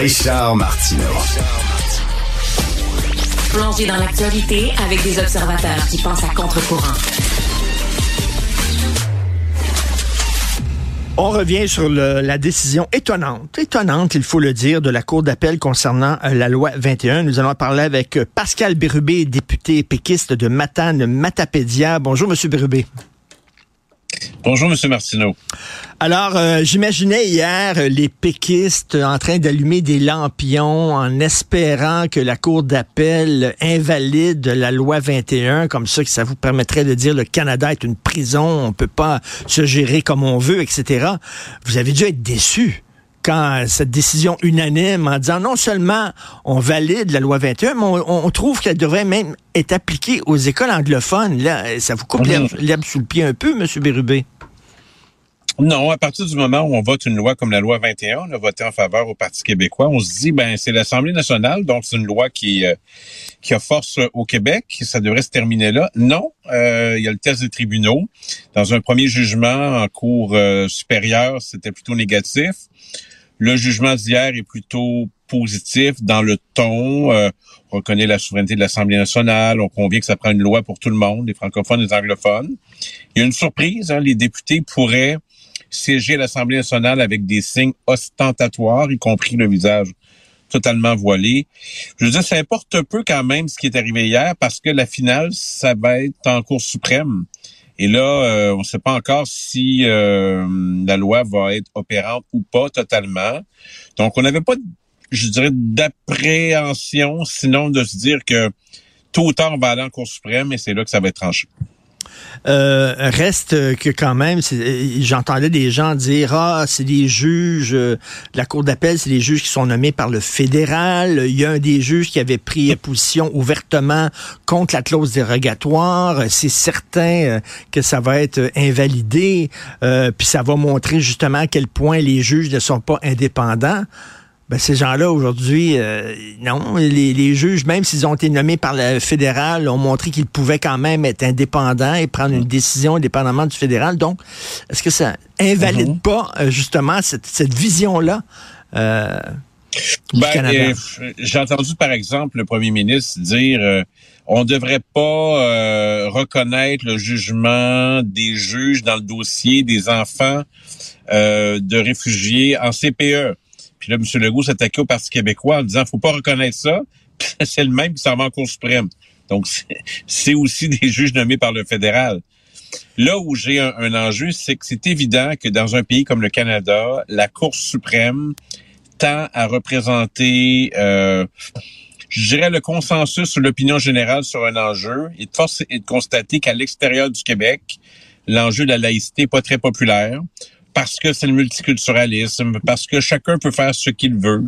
Richard Martineau. Plongé dans l'actualité avec des observateurs qui pensent à contre-courant. On revient sur le- la décision étonnante, étonnante, il faut le dire, de la Cour d'appel concernant euh, la loi 21. Nous allons parler avec euh, Pascal Bérubé, député péquiste de Matane Matapédia. Bonjour, Monsieur Bérubé. Bonjour, Monsieur Martineau. Alors, euh, j'imaginais hier euh, les péquistes en train d'allumer des lampions en espérant que la Cour d'appel invalide la loi 21, comme ça que ça vous permettrait de dire le Canada est une prison, on peut pas se gérer comme on veut, etc. Vous avez dû être déçus quand cette décision unanime en disant non seulement on valide la loi 21, mais on, on trouve qu'elle devrait même être appliquée aux écoles anglophones. Là, ça vous coupe Mhm. l'herbe sous le pied un peu, Monsieur Bérubé? Non, à partir du moment où on vote une loi comme la loi 21, on a voté en faveur au Parti québécois, on se dit, ben c'est l'Assemblée nationale, donc c'est une loi qui, euh, qui a force au Québec, ça devrait se terminer là. Non, euh, il y a le test des tribunaux. Dans un premier jugement en cours euh, supérieur, c'était plutôt négatif. Le jugement d'hier est plutôt positif dans le ton. Euh, on reconnaît la souveraineté de l'Assemblée nationale. On convient que ça prend une loi pour tout le monde, les francophones et les anglophones. Il y a une surprise. Hein, les députés pourraient siéger à l'Assemblée nationale avec des signes ostentatoires, y compris le visage totalement voilé. Je veux dire, ça importe peu quand même ce qui est arrivé hier parce que la finale, ça va être en Cour suprême. Et là, euh, on ne sait pas encore si euh, la loi va être opérante ou pas totalement. Donc, on n'avait pas, je dirais, d'appréhension, sinon de se dire que tôt ou tard, on va aller en Cour suprême et c'est là que ça va être tranché. Euh, reste que quand même, euh, j'entendais des gens dire ah c'est des juges euh, la cour d'appel, c'est des juges qui sont nommés par le fédéral. Il y a un des juges qui avait pris position ouvertement contre la clause dérogatoire. C'est certain que ça va être invalidé, puis ça va montrer justement à quel point les juges ne sont pas indépendants. Ben, ces gens-là, aujourd'hui, euh, non, les, les juges, même s'ils ont été nommés par le fédéral, ont montré qu'ils pouvaient quand même être indépendants et prendre une décision indépendamment du fédéral. Donc, est-ce que ça invalide Mhm. pas euh, justement cette, cette vision-là euh, du Ben, Canada? euh, J'ai entendu, par exemple, le premier ministre dire euh, on devrait pas euh, reconnaître le jugement des juges dans le dossier des enfants euh, de réfugiés en CPE. Puis là, M. Legault s'attaquait au Parti québécois en disant faut pas reconnaître ça. C'est le même qui s'en va en Cour suprême. Donc, c'est- aussi des juges nommés par le fédéral. Là où j'ai un, enjeu, c'est que c'est évident que dans un pays comme le Canada, la Cour suprême tend à représenter, euh, je dirais, le consensus sur l'opinion générale sur un enjeu. Et de force est de constater qu'à l'extérieur du Québec, l'enjeu de la laïcité n'est pas très populaire parce que c'est le multiculturalisme, parce que chacun peut faire ce qu'il veut.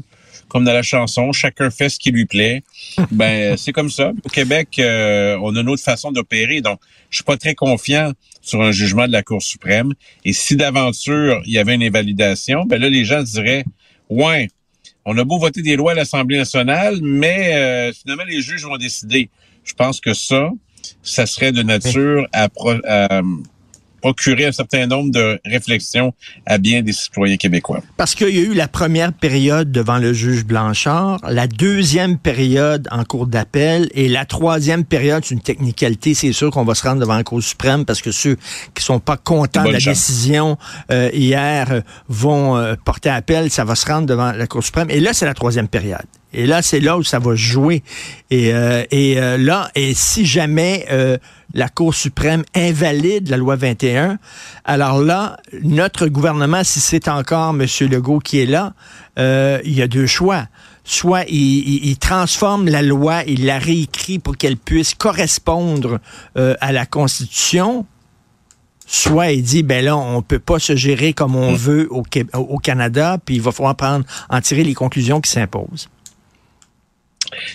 Comme dans la chanson, chacun fait ce qui lui plaît. Ben, c'est comme ça. Au Québec, euh, on a une autre façon d'opérer. Donc, je suis pas très confiant sur un jugement de la Cour suprême. Et si d'aventure, il y avait une invalidation, ben là, les gens diraient, ouais, on a beau voter des lois à l'Assemblée nationale, mais euh, finalement, les juges vont décider. Je pense que ça, ça serait de nature à, pro- à procurer un certain nombre de réflexions à bien des citoyens québécois. Parce qu'il y a eu la première période devant le juge Blanchard, la deuxième période en cour d'appel et la troisième période, c'est une technicalité. C'est sûr qu'on va se rendre devant la Cour suprême parce que ceux qui sont pas contents de la chance. décision euh, hier euh, vont euh, porter appel. Ça va se rendre devant la Cour suprême. Et là, c'est la troisième période. Et là, c'est là où ça va jouer. Et, euh, et euh, là, et si jamais euh, la Cour suprême invalide la loi 21, alors là, notre gouvernement, si c'est encore M. Legault qui est là, euh, il y a deux choix. Soit il, il- il transforme la loi, il la réécrit pour qu'elle puisse correspondre euh, à la Constitution, soit il dit ben là on peut pas se gérer comme on veut au, au Canada, puis il va falloir prendre en tirer les conclusions qui s'imposent.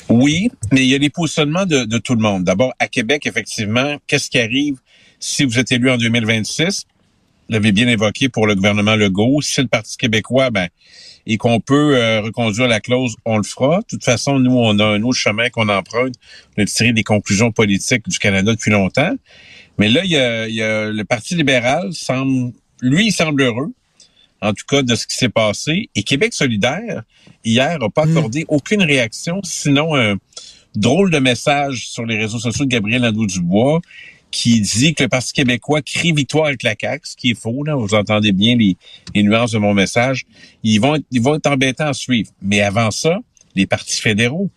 Oui, mais il y a les positionnements de, de tout le monde. D'abord, à Québec, effectivement, qu'est-ce qui arrive si vous êtes élu en 2026? Vous l'avez bien évoqué pour le gouvernement Legault. Si le Parti québécois, ben, et qu'on peut euh, reconduire la clause, on le fera. De toute façon, nous, on a un autre chemin qu'on emprunte de tirer des conclusions politiques du Canada depuis longtemps. Mais là, il y a, il y a le Parti libéral semble, lui, il semble heureux en tout cas, de ce qui s'est passé. Et Québec solidaire, hier, n'a pas mm. accordé aucune réaction, sinon un drôle de message sur les réseaux sociaux de Gabriel Nadeau-Dubois qui dit que le Parti québécois crie victoire avec la CAQ, ce qui est faux, là. Vous entendez bien les, nuances de mon message. Ils vont, ils vont être embêtants à suivre. Mais avant ça, les partis fédéraux.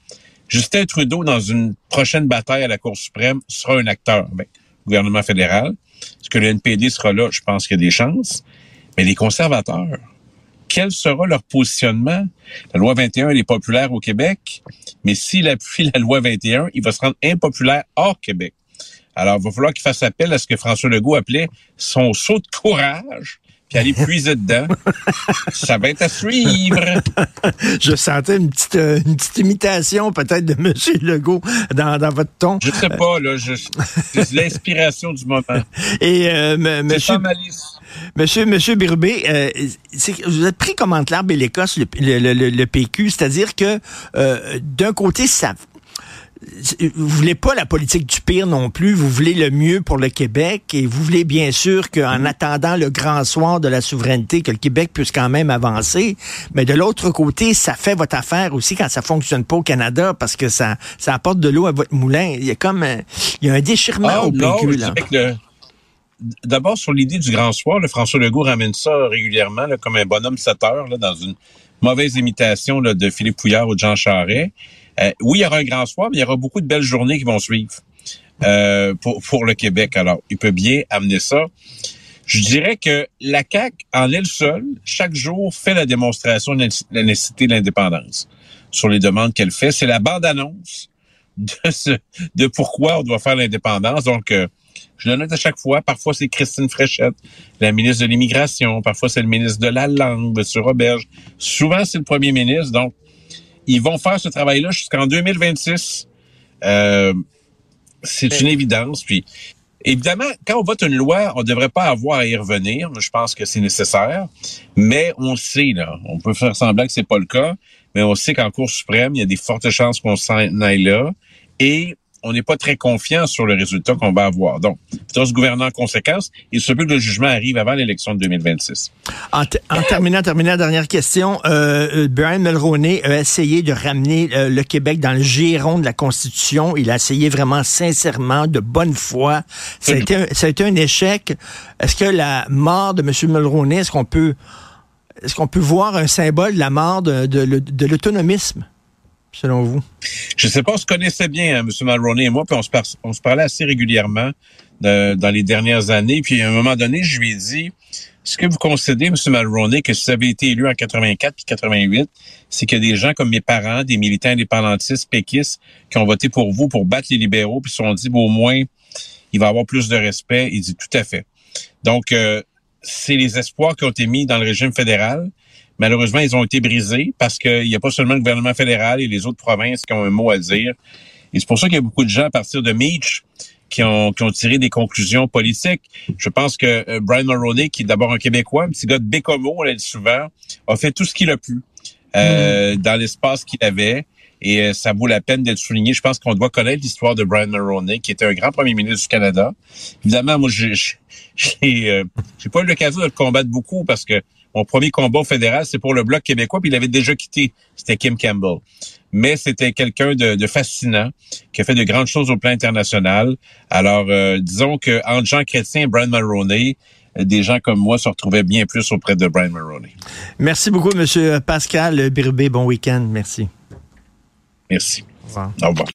Justin Trudeau, dans une prochaine bataille à la Cour suprême, sera un acteur. Ben, gouvernement fédéral. Est-ce que le NPD sera là? Je pense qu'il y a des chances. Mais les conservateurs, quel sera leur positionnement? La loi 21, elle est populaire au Québec, mais s'il appuie la loi 21, il va se rendre impopulaire hors Québec. Alors, il va falloir qu'il fasse appel à ce que François Legault appelait son saut de courage puis aller puiser dedans. ça va être à suivre. Je sentais une petite, euh, une petite imitation peut-être de M. Legault dans, dans votre ton. Je sais pas, là. C'est l'inspiration du moment. Et euh, monsieur, monsieur, monsieur Birubé, euh, vous êtes pris comme entre l'arbre et l'Écosse, le, le, le, le, PQ, c'est-à-dire que euh, d'un côté, ça vous voulez pas la politique du pire non plus, vous voulez le mieux pour le Québec et vous voulez bien sûr qu'en attendant le grand soir de la souveraineté, que le Québec puisse quand même avancer. Mais de l'autre côté, ça fait votre affaire aussi quand ça fonctionne pas au Canada parce que ça, ça apporte de l'eau à votre moulin. Il y a comme un, il y a un déchirement ah, au PQ, là. D'abord, sur l'idée du grand soir, le François Legault ramène ça régulièrement comme un bonhomme 7 heures là, dans une mauvaise imitation là, de Philippe Pouillard ou de Jean Charest. Euh, oui, il y aura un grand soir, mais il y aura beaucoup de belles journées qui vont suivre euh, pour, pour le Québec. Alors, il peut bien amener ça. Je dirais que la CAQ, en elle seule, chaque jour, fait la démonstration de la nécessité de l'indépendance sur les demandes qu'elle fait. C'est la bande-annonce de, pourquoi on doit faire l'indépendance. Donc, euh, je le note à chaque fois. Parfois, c'est Christine Fréchette, la ministre de l'Immigration. Parfois, c'est le ministre de la Langue, M. Roberge. Souvent, c'est le premier ministre. Donc, ils vont faire ce travail-là jusqu'en 2026. Euh, c'est une évidence. Puis, évidemment, quand on vote une loi, on ne devrait pas avoir à y revenir. Je pense que c'est nécessaire. Mais on sait, là, on peut faire semblant que c'est pas le cas, mais on sait qu'en Cour suprême, il y a des fortes chances qu'on s'en aille là. Et on n'est pas très confiant sur le résultat qu'on va avoir. Donc, c'est ce gouvernement en conséquence. Il se peut que le jugement arrive avant l'élection de 2026. En, terminant, terminant, dernière question. Euh, euh, Brian Mulroney a essayé de ramener euh, le Québec dans le giron de la Constitution. Il a essayé vraiment sincèrement, de bonne foi. Ça a été un, ça a été un échec. Est-ce que la mort de M. Mulroney, est-ce qu'on peut, est-ce qu'on peut voir un symbole de la mort de, de l'autonomisme? selon vous? Je sais pas, on se connaissait bien, hein, M. Mulroney et moi, puis on se, on se parlait assez régulièrement dans les dernières années. Puis à un moment donné, je lui ai dit, est-ce que vous concédez, M. Mulroney, que si vous avez été élu en 84 puis 88, c'est que des gens comme mes parents, des militants indépendantistes, péquistes, qui ont voté pour vous pour battre les libéraux, puis se sont dit, bon, au moins, il va avoir plus de respect. Il dit tout à fait. Donc, euh, c'est les espoirs qui ont été mis dans le régime fédéral. Malheureusement, ils ont été brisés parce qu'il n'y a pas seulement le gouvernement fédéral et les autres provinces qui ont un mot à dire. Et c'est pour ça qu'il y a beaucoup de gens à partir de Meach qui ont, qui ont tiré des conclusions politiques. Je pense que euh, Brian Mulroney, qui est d'abord un Québécois, un petit gars de Bécomo, on l'a dit souvent, a fait tout ce qu'il a pu euh, mm. dans l'espace qu'il avait. Et euh, ça vaut la peine d'être souligné. Je pense qu'on doit connaître l'histoire de Brian Mulroney, qui était un grand premier ministre du Canada. Évidemment, moi, j'ai j'ai pas eu l'occasion de le combattre beaucoup parce que mon premier combat fédéral, c'est pour le Bloc québécois, puis il avait déjà quitté. C'était Kim Campbell. Mais c'était quelqu'un de, fascinant, qui a fait de grandes choses au plan international. Alors, euh, disons que entre Jean Chrétien et Brian Mulroney, euh, des gens comme moi se retrouvaient bien plus auprès de Brian Mulroney. Merci beaucoup, Monsieur Pascal Birbé. Bon week-end. Merci. Merci. Au revoir. Au revoir.